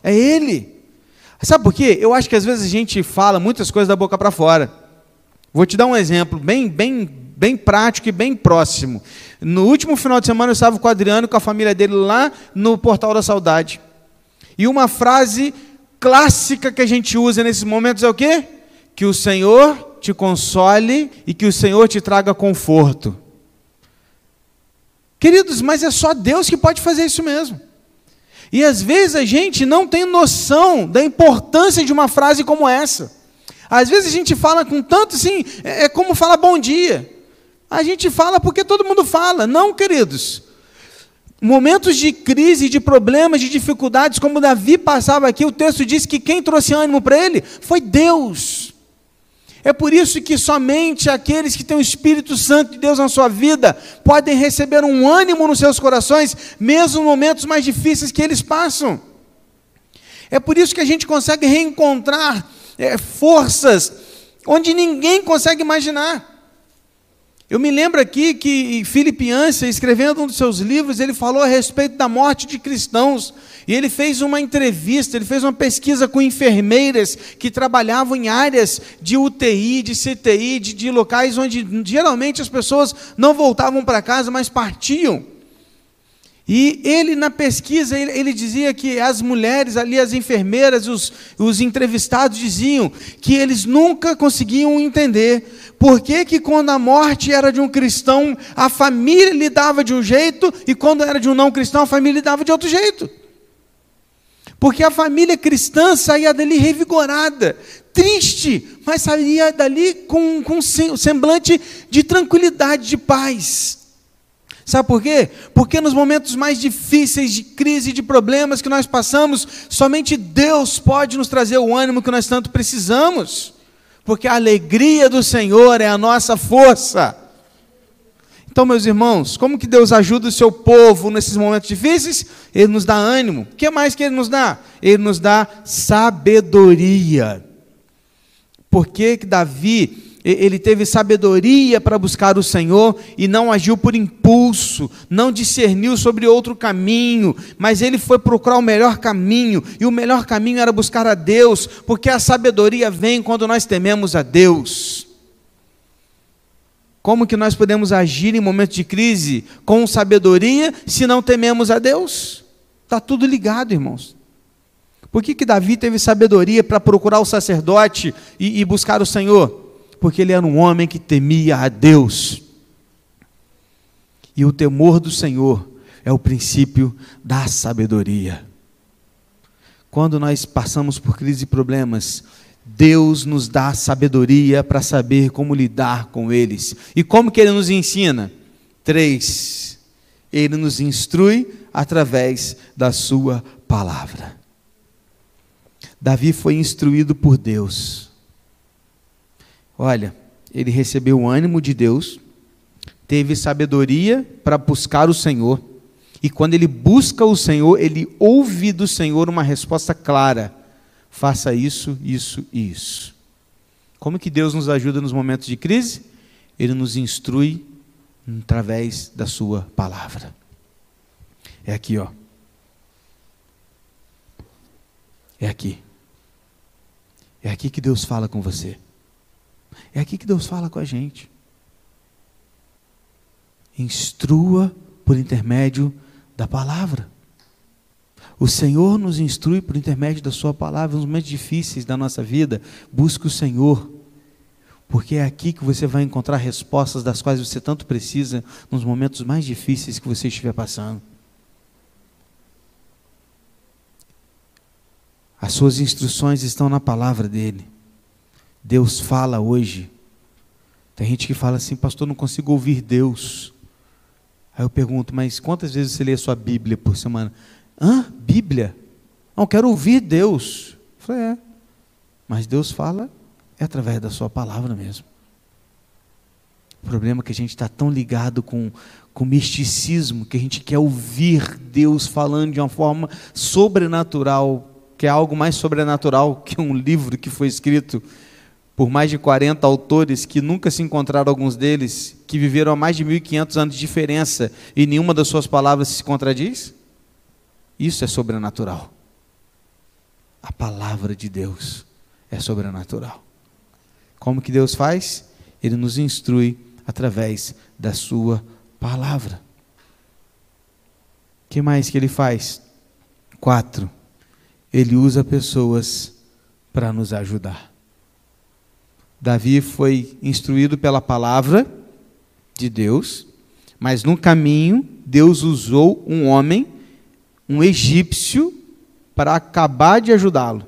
É Ele. Sabe por quê? Eu acho que às vezes a gente fala muitas coisas da boca para fora. Vou te dar um exemplo bem, bem, bem prático e bem próximo. No último final de semana eu estava com o Adriano, com a família dele lá no Portal da Saudade. E uma frase clássica que a gente usa nesses momentos é o quê? Que o Senhor te console e que o Senhor te traga conforto. Queridos, mas é só Deus que pode fazer isso mesmo. E às vezes a gente não tem noção da importância de uma frase como essa. Às vezes a gente fala com tanto assim, é, é como falar bom dia. A gente fala porque todo mundo fala. Não, queridos. Momentos de crise, de problemas, de dificuldades, como Davi passava aqui, o texto diz que quem trouxe ânimo para ele foi Deus. É por isso que somente aqueles que têm o Espírito Santo de Deus na sua vida podem receber um ânimo nos seus corações, mesmo em momentos mais difíceis que eles passam. É por isso que a gente consegue reencontrar é, forças onde ninguém consegue imaginar. Eu me lembro aqui que Filipe escrevendo um dos seus livros, ele falou a respeito da morte de cristãos. E ele fez uma entrevista, ele fez uma pesquisa com enfermeiras que trabalhavam em áreas de UTI, de CTI, de, de locais onde geralmente as pessoas não voltavam para casa, mas partiam. E ele, na pesquisa, ele, ele, dizia que as mulheres ali, as enfermeiras, os, os entrevistados diziam que eles nunca conseguiam entender por que, que quando a morte era de um cristão, a família lidava de um jeito, e quando era de um não cristão, a família lidava de outro jeito. Porque a família cristã saía dali revigorada, triste, mas saía dali com, com um semblante de tranquilidade, de paz. Sabe por quê? Porque nos momentos mais difíceis de crise, de problemas que nós passamos, somente Deus pode nos trazer o ânimo que nós tanto precisamos porque a alegria do Senhor é a nossa força. Então, meus irmãos, como que Deus ajuda o seu povo nesses momentos difíceis? Ele nos dá ânimo. O que mais que ele nos dá? Ele nos dá sabedoria. Por que, que Davi ele teve sabedoria para buscar o Senhor e não agiu por impulso, não discerniu sobre outro caminho, mas ele foi procurar o melhor caminho, e o melhor caminho era buscar a Deus, porque a sabedoria vem quando nós tememos a Deus. Como que nós podemos agir em momentos de crise com sabedoria se não tememos a Deus? Está tudo ligado, irmãos. Por que, que Davi teve sabedoria para procurar o sacerdote e, e buscar o Senhor? Porque ele era um homem que temia a Deus. E o temor do Senhor é o princípio da sabedoria. Quando nós passamos por crise e problemas, Deus nos dá sabedoria para saber como lidar com eles. E como que ele nos ensina? Três. Ele nos instrui através da sua palavra. Davi foi instruído por Deus. Olha, ele recebeu o ânimo de Deus, teve sabedoria para buscar o Senhor, e quando ele busca o Senhor, ele ouve do Senhor uma resposta clara: faça isso, isso e isso. Como que Deus nos ajuda nos momentos de crise? Ele nos instrui através da sua palavra. É aqui, ó. É aqui. É aqui que Deus fala com você. É aqui que Deus fala com a gente. Instrua por intermédio da palavra. O Senhor nos instrui por intermédio da Sua palavra nos momentos difíceis da nossa vida. Busque o Senhor, porque é aqui que você vai encontrar respostas das quais você tanto precisa nos momentos mais difíceis que você estiver passando. As suas instruções estão na palavra dele. Deus fala hoje. Tem gente que fala assim, pastor, não consigo ouvir Deus. Aí eu pergunto, mas quantas vezes você lê a sua Bíblia por semana? Hã? Bíblia? Não, quero ouvir Deus. Eu falei, é. Mas Deus fala é através da sua palavra mesmo. O problema é que a gente está tão ligado com, com misticismo que a gente quer ouvir Deus falando de uma forma sobrenatural que é algo mais sobrenatural que um livro que foi escrito por mais de 40 autores que nunca se encontraram alguns deles, que viveram há mais de 1500 anos de diferença e nenhuma das suas palavras se contradiz? Isso é sobrenatural. A palavra de Deus é sobrenatural. Como que Deus faz? Ele nos instrui através da sua palavra. Que mais que ele faz? Quatro ele usa pessoas para nos ajudar. Davi foi instruído pela palavra de Deus, mas no caminho Deus usou um homem, um egípcio, para acabar de ajudá-lo.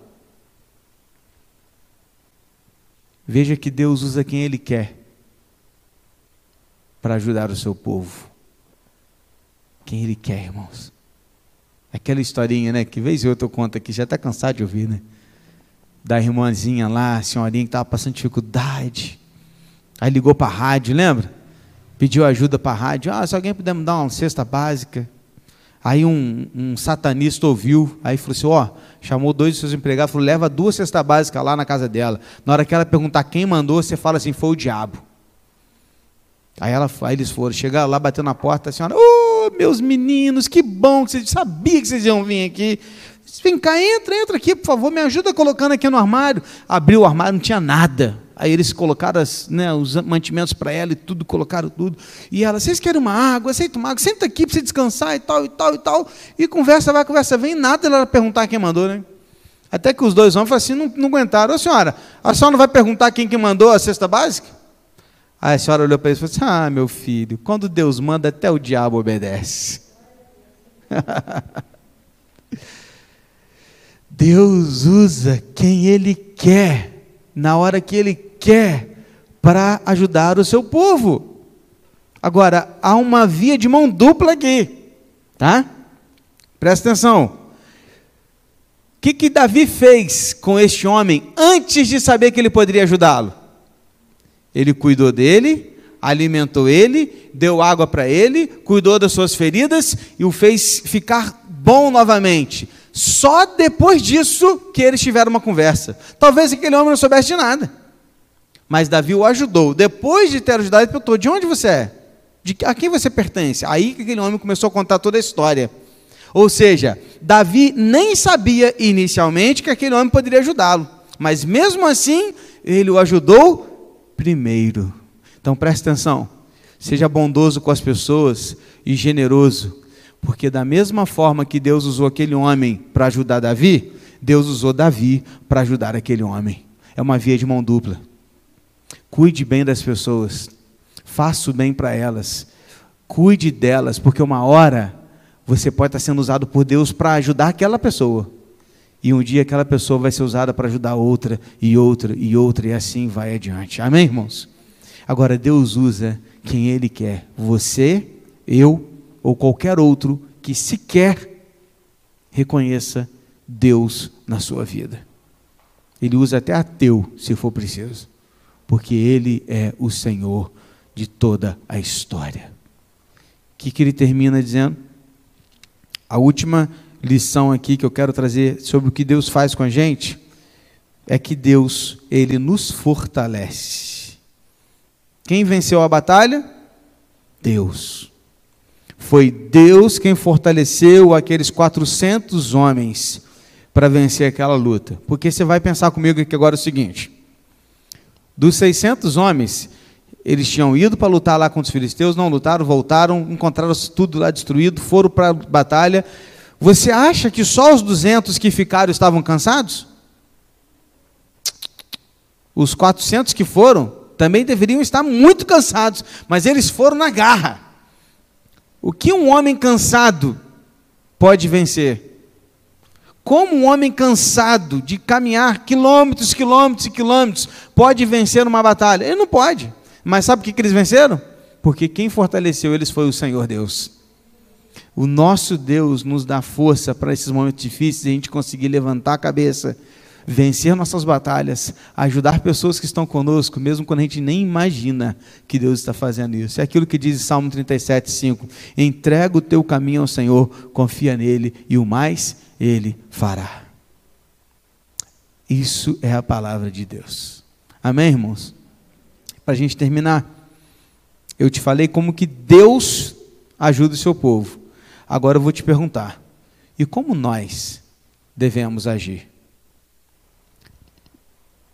Veja que Deus usa quem Ele quer para ajudar o seu povo. Quem Ele quer, irmãos. Aquela historinha, né? Que vez eu conto aqui, já está cansado de ouvir, né? Da irmãzinha lá, a senhorinha que estava passando dificuldade. Aí ligou para a rádio, lembra? Pediu ajuda para a rádio. Ah, se alguém puder me dar uma cesta básica. Aí um, um satanista ouviu, aí falou assim: ó, chamou dois dos seus empregados, falou: leva duas cestas básicas lá na casa dela. Na hora que ela perguntar quem mandou, você fala assim: foi o diabo. Aí, ela, aí eles foram, chegaram lá, bateu na porta, a senhora, oh, meus meninos, que bom que vocês sabia que vocês iam vir aqui. Vem cá, entra, entra aqui, por favor, me ajuda colocando aqui no armário. Abriu o armário, não tinha nada. Aí eles colocaram as, né, os mantimentos para ela e tudo, colocaram tudo. E ela, vocês querem uma água? Aceita uma água? Senta aqui para você descansar e tal, e tal, e tal. E conversa, vai, conversa, vem. Nada ela perguntar quem mandou, né? Até que os dois homens assim, não, não aguentaram. Ô senhora, a senhora não vai perguntar quem que mandou a cesta básica? Aí a senhora olhou para ele e falou assim: Ah, meu filho, quando Deus manda, até o diabo obedece. [LAUGHS] Deus usa quem Ele quer, na hora que Ele quer, para ajudar o seu povo. Agora, há uma via de mão dupla aqui, tá? Presta atenção. O que, que Davi fez com este homem antes de saber que ele poderia ajudá-lo? Ele cuidou dele, alimentou ele, deu água para ele, cuidou das suas feridas e o fez ficar bom novamente. Só depois disso que eles tiveram uma conversa. Talvez aquele homem não soubesse de nada. Mas Davi o ajudou. Depois de ter ajudado, ele perguntou: De onde você é? De a quem você pertence? Aí que aquele homem começou a contar toda a história. Ou seja, Davi nem sabia inicialmente que aquele homem poderia ajudá-lo. Mas mesmo assim, ele o ajudou primeiro. Então preste atenção. Seja bondoso com as pessoas e generoso. Porque da mesma forma que Deus usou aquele homem para ajudar Davi, Deus usou Davi para ajudar aquele homem. É uma via de mão dupla. Cuide bem das pessoas. Faça o bem para elas. Cuide delas, porque uma hora você pode estar sendo usado por Deus para ajudar aquela pessoa. E um dia aquela pessoa vai ser usada para ajudar outra, e outra, e outra, e assim vai adiante. Amém, irmãos? Agora, Deus usa quem Ele quer. Você, eu ou qualquer outro que sequer reconheça Deus na sua vida. Ele usa até ateu, se for preciso, porque Ele é o Senhor de toda a história. O que, que ele termina dizendo? A última lição aqui que eu quero trazer sobre o que Deus faz com a gente é que Deus, ele nos fortalece. Quem venceu a batalha? Deus. Foi Deus quem fortaleceu aqueles 400 homens para vencer aquela luta. Porque você vai pensar comigo aqui agora o seguinte: dos 600 homens, eles tinham ido para lutar lá contra os filisteus, não lutaram, voltaram, encontraram tudo lá destruído, foram para a batalha. Você acha que só os 200 que ficaram estavam cansados? Os 400 que foram também deveriam estar muito cansados, mas eles foram na garra. O que um homem cansado pode vencer? Como um homem cansado de caminhar quilômetros, quilômetros e quilômetros pode vencer uma batalha? Ele não pode. Mas sabe por que eles venceram? Porque quem fortaleceu eles foi o Senhor Deus. O nosso Deus nos dá força para esses momentos difíceis a gente conseguir levantar a cabeça, vencer nossas batalhas, ajudar pessoas que estão conosco, mesmo quando a gente nem imagina que Deus está fazendo isso. É aquilo que diz Salmo 37, 5: Entrega o teu caminho ao Senhor, confia nele e o mais ele fará. Isso é a palavra de Deus. Amém, irmãos? para a gente terminar. Eu te falei como que Deus ajuda o seu povo. Agora eu vou te perguntar: e como nós devemos agir?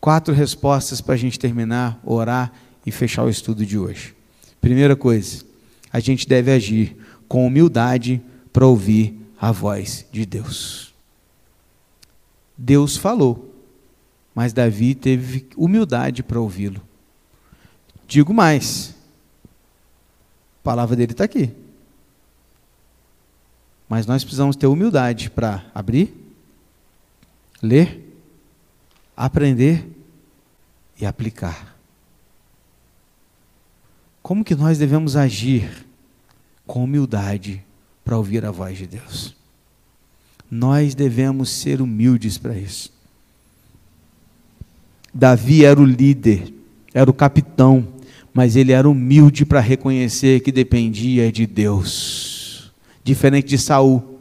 Quatro respostas para a gente terminar, orar e fechar o estudo de hoje. Primeira coisa, a gente deve agir com humildade para ouvir a voz de Deus. Deus falou, mas Davi teve humildade para ouvi-lo. Digo mais, a palavra dele está aqui. Mas nós precisamos ter humildade para abrir, ler, aprender e aplicar. Como que nós devemos agir com humildade para ouvir a voz de Deus? Nós devemos ser humildes para isso. Davi era o líder, era o capitão, mas ele era humilde para reconhecer que dependia de Deus. Diferente de Saul,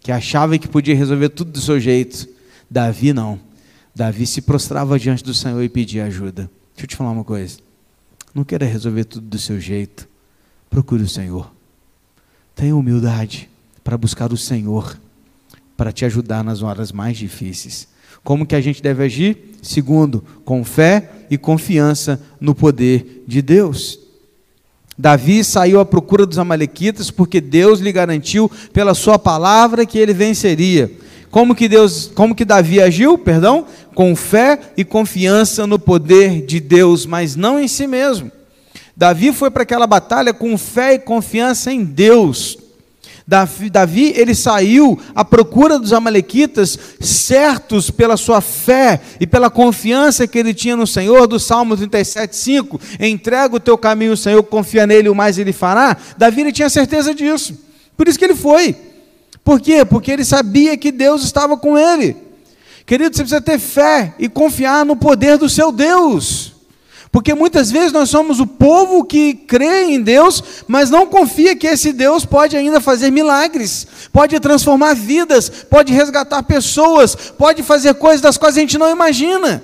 que achava que podia resolver tudo do seu jeito. Davi não. Davi se prostrava diante do Senhor e pedia ajuda. Deixa eu te falar uma coisa. Não queira resolver tudo do seu jeito. Procure o Senhor. Tenha humildade para buscar o Senhor, para te ajudar nas horas mais difíceis. Como que a gente deve agir? Segundo, com fé e confiança no poder de Deus. Davi saiu à procura dos amalequitas porque Deus lhe garantiu pela sua palavra que ele venceria. Como que Deus, como que Davi agiu? Perdão, com fé e confiança no poder de Deus, mas não em si mesmo. Davi foi para aquela batalha com fé e confiança em Deus. Davi, ele saiu à procura dos amalequitas, certos pela sua fé e pela confiança que ele tinha no Senhor, do Salmo 37, 5, entrega o teu caminho Senhor, confia nele, o mais ele fará. Davi, ele tinha certeza disso, por isso que ele foi. Por quê? Porque ele sabia que Deus estava com ele. Querido, você precisa ter fé e confiar no poder do seu Deus. Porque muitas vezes nós somos o povo que crê em Deus, mas não confia que esse Deus pode ainda fazer milagres, pode transformar vidas, pode resgatar pessoas, pode fazer coisas das quais a gente não imagina.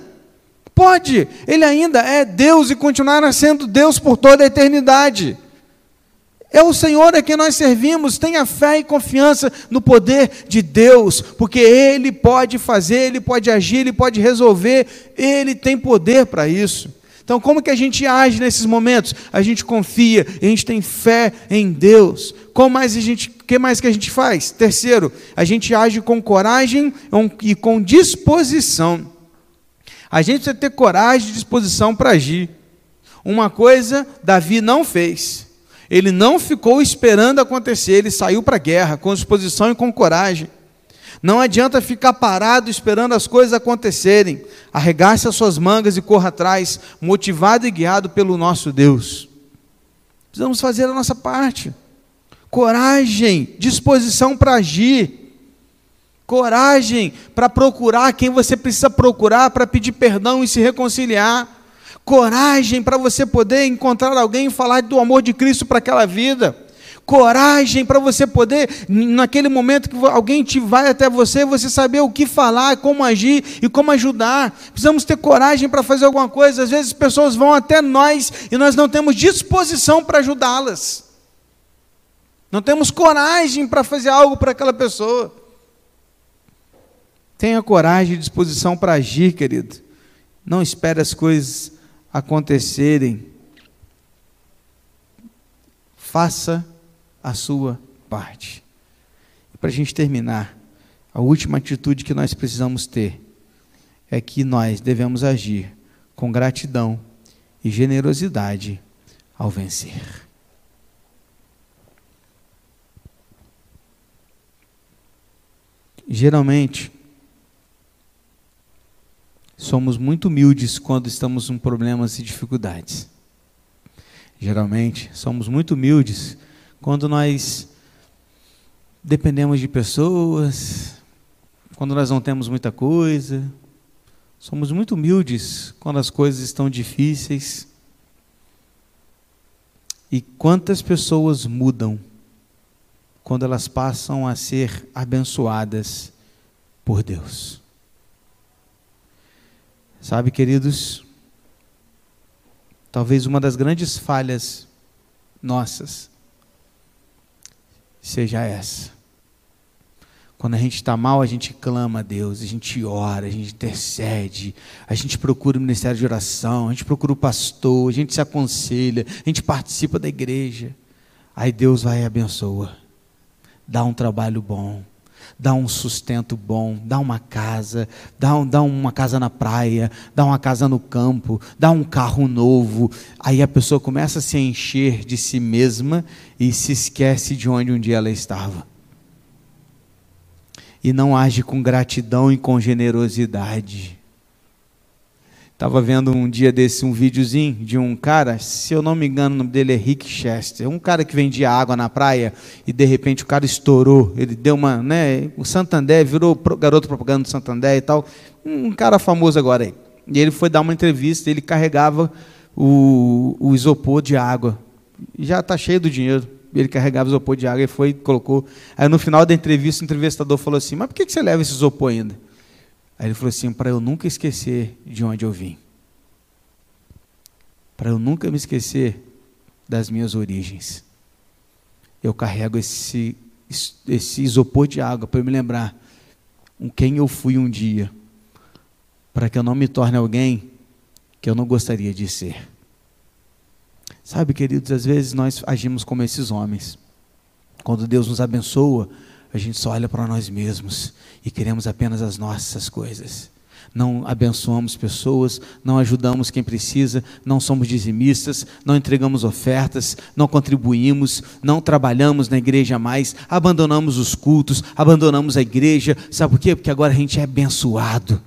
Pode, ele ainda é Deus e continuará sendo Deus por toda a eternidade. É o Senhor a quem nós servimos. Tenha fé e confiança no poder de Deus, porque Ele pode fazer, Ele pode agir, Ele pode resolver, Ele tem poder para isso. Então, como que a gente age nesses momentos? A gente confia, a gente tem fé em Deus. Como mais a gente, que mais que a gente faz? Terceiro, a gente age com coragem e com disposição. A gente precisa ter coragem e disposição para agir. Uma coisa Davi não fez. Ele não ficou esperando acontecer, ele saiu para a guerra com disposição e com coragem. Não adianta ficar parado esperando as coisas acontecerem. Arregace as suas mangas e corra atrás, motivado e guiado pelo nosso Deus. Precisamos fazer a nossa parte. Coragem, disposição para agir. Coragem para procurar quem você precisa procurar para pedir perdão e se reconciliar coragem para você poder encontrar alguém e falar do amor de Cristo para aquela vida. Coragem para você poder, naquele momento que alguém te vai até você, você saber o que falar, como agir e como ajudar. Precisamos ter coragem para fazer alguma coisa. Às vezes pessoas vão até nós e nós não temos disposição para ajudá-las. Não temos coragem para fazer algo para aquela pessoa. Tenha coragem e disposição para agir, querido. Não espere as coisas acontecerem, faça a sua parte. Para a gente terminar, a última atitude que nós precisamos ter é que nós devemos agir com gratidão e generosidade ao vencer. Geralmente, somos muito humildes quando estamos com problemas e dificuldades. Geralmente, somos muito humildes quando nós dependemos de pessoas, quando nós não temos muita coisa. Somos muito humildes quando as coisas estão difíceis. E quantas pessoas mudam quando elas passam a ser abençoadas por Deus? Sabe, queridos, talvez uma das grandes falhas nossas seja essa. Quando a gente está mal, a gente clama a Deus, a gente ora, a gente intercede, a gente procura o ministério de oração, a gente procura o pastor, a gente se aconselha, a gente participa da igreja. Aí Deus vai e abençoa, dá um trabalho bom, dá um sustento bom, dá uma casa, dá, um, dá uma casa na praia, dá uma casa no campo, dá um carro novo. Aí a pessoa começa a se encher de si mesma e se esquece de onde um dia ela estava. E não age com gratidão e com generosidade. Estava vendo um dia desse um videozinho de um cara, se eu não me engano, o nome dele é Rick Chester, um cara que vendia água na praia e de repente o cara estourou, ele deu uma, né, o Santander virou garoto propaganda do Santander e tal, um cara famoso agora aí. E ele foi dar uma entrevista, ele carregava o, o isopor de água. Já está cheio do dinheiro. Ele carregava o isopor de água e foi colocou. Aí no final da entrevista, o entrevistador falou assim: Mas por que você leva esse isopor ainda? Aí ele falou assim: para eu nunca esquecer de onde eu vim. Para eu nunca me esquecer das minhas origens. Eu carrego esse, esse isopor de água para eu me lembrar quem eu fui um dia. Para que eu não me torne alguém que eu não gostaria de ser. Sabe, queridos, às vezes nós agimos como esses homens. Quando Deus nos abençoa, a gente só olha para nós mesmos e queremos apenas as nossas coisas. Não abençoamos pessoas, não ajudamos quem precisa, não somos dizimistas, não entregamos ofertas, não contribuímos, não trabalhamos na igreja mais, abandonamos os cultos, abandonamos a igreja. Sabe por quê? Porque agora a gente é abençoado.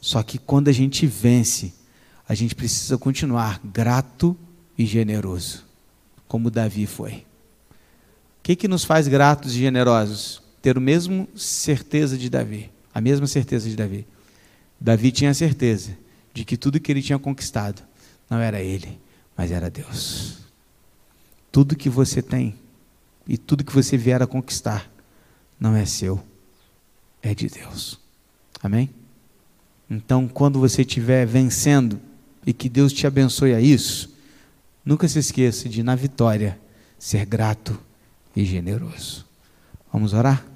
Só que quando a gente vence, a gente precisa continuar grato e generoso, como Davi foi que, que nos faz gratos e generosos? Ter o mesmo certeza de Davi, a mesma certeza de Davi. Davi tinha certeza de que tudo que ele tinha conquistado não era ele, mas era Deus. Tudo que você tem e tudo que você vier a conquistar não é seu, é de Deus. Amém? Então, quando você estiver vencendo e que Deus te abençoe a isso, nunca se esqueça de, na vitória, ser grato e generoso. Vamos orar?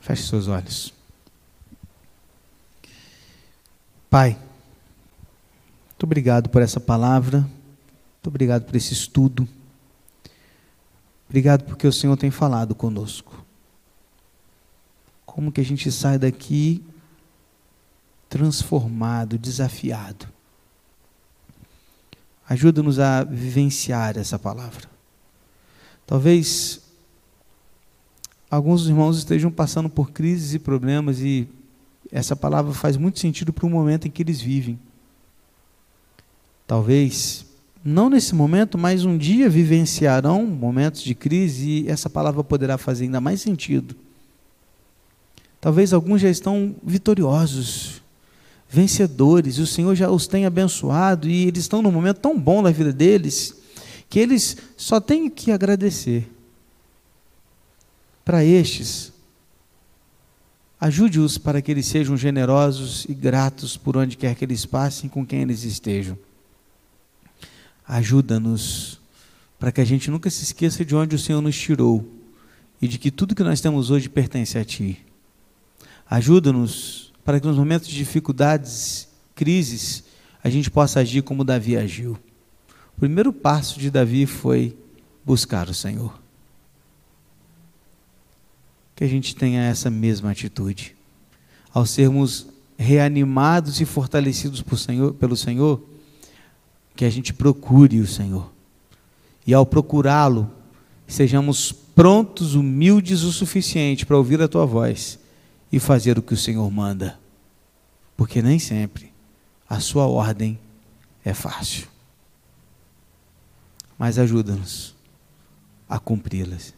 Feche seus olhos. Pai, muito obrigado por essa palavra, muito obrigado por esse estudo. Obrigado porque o Senhor tem falado conosco. Como que a gente sai daqui transformado, desafiado. Ajuda-nos a vivenciar essa palavra. Talvez alguns irmãos estejam passando por crises e problemas e essa palavra faz muito sentido para o momento em que eles vivem. Talvez, não nesse momento, mas um dia vivenciarão momentos de crise e essa palavra poderá fazer ainda mais sentido. Talvez alguns já estão vitoriosos, vencedores, e o Senhor já os tem abençoado, e eles estão num momento tão bom na vida deles, que eles só têm que agradecer. Para estes, ajude-os para que eles sejam generosos e gratos por onde quer que eles passem, com quem eles estejam. Ajuda-nos para que a gente nunca se esqueça de onde o Senhor nos tirou e de que tudo que nós temos hoje pertence a Ti. Ajuda-nos para que nos momentos de dificuldades, crises, a gente possa agir como Davi agiu. O primeiro passo de Davi foi buscar o Senhor. Que a gente tenha essa mesma atitude. Ao sermos reanimados e fortalecidos Senhor, pelo Senhor, que a gente procure o Senhor. E ao procurá-lo, sejamos prontos, humildes o suficiente para ouvir a tua voz e fazer o que o Senhor manda. Porque nem sempre a sua ordem é fácil. Mas ajuda-nos a cumpri-las.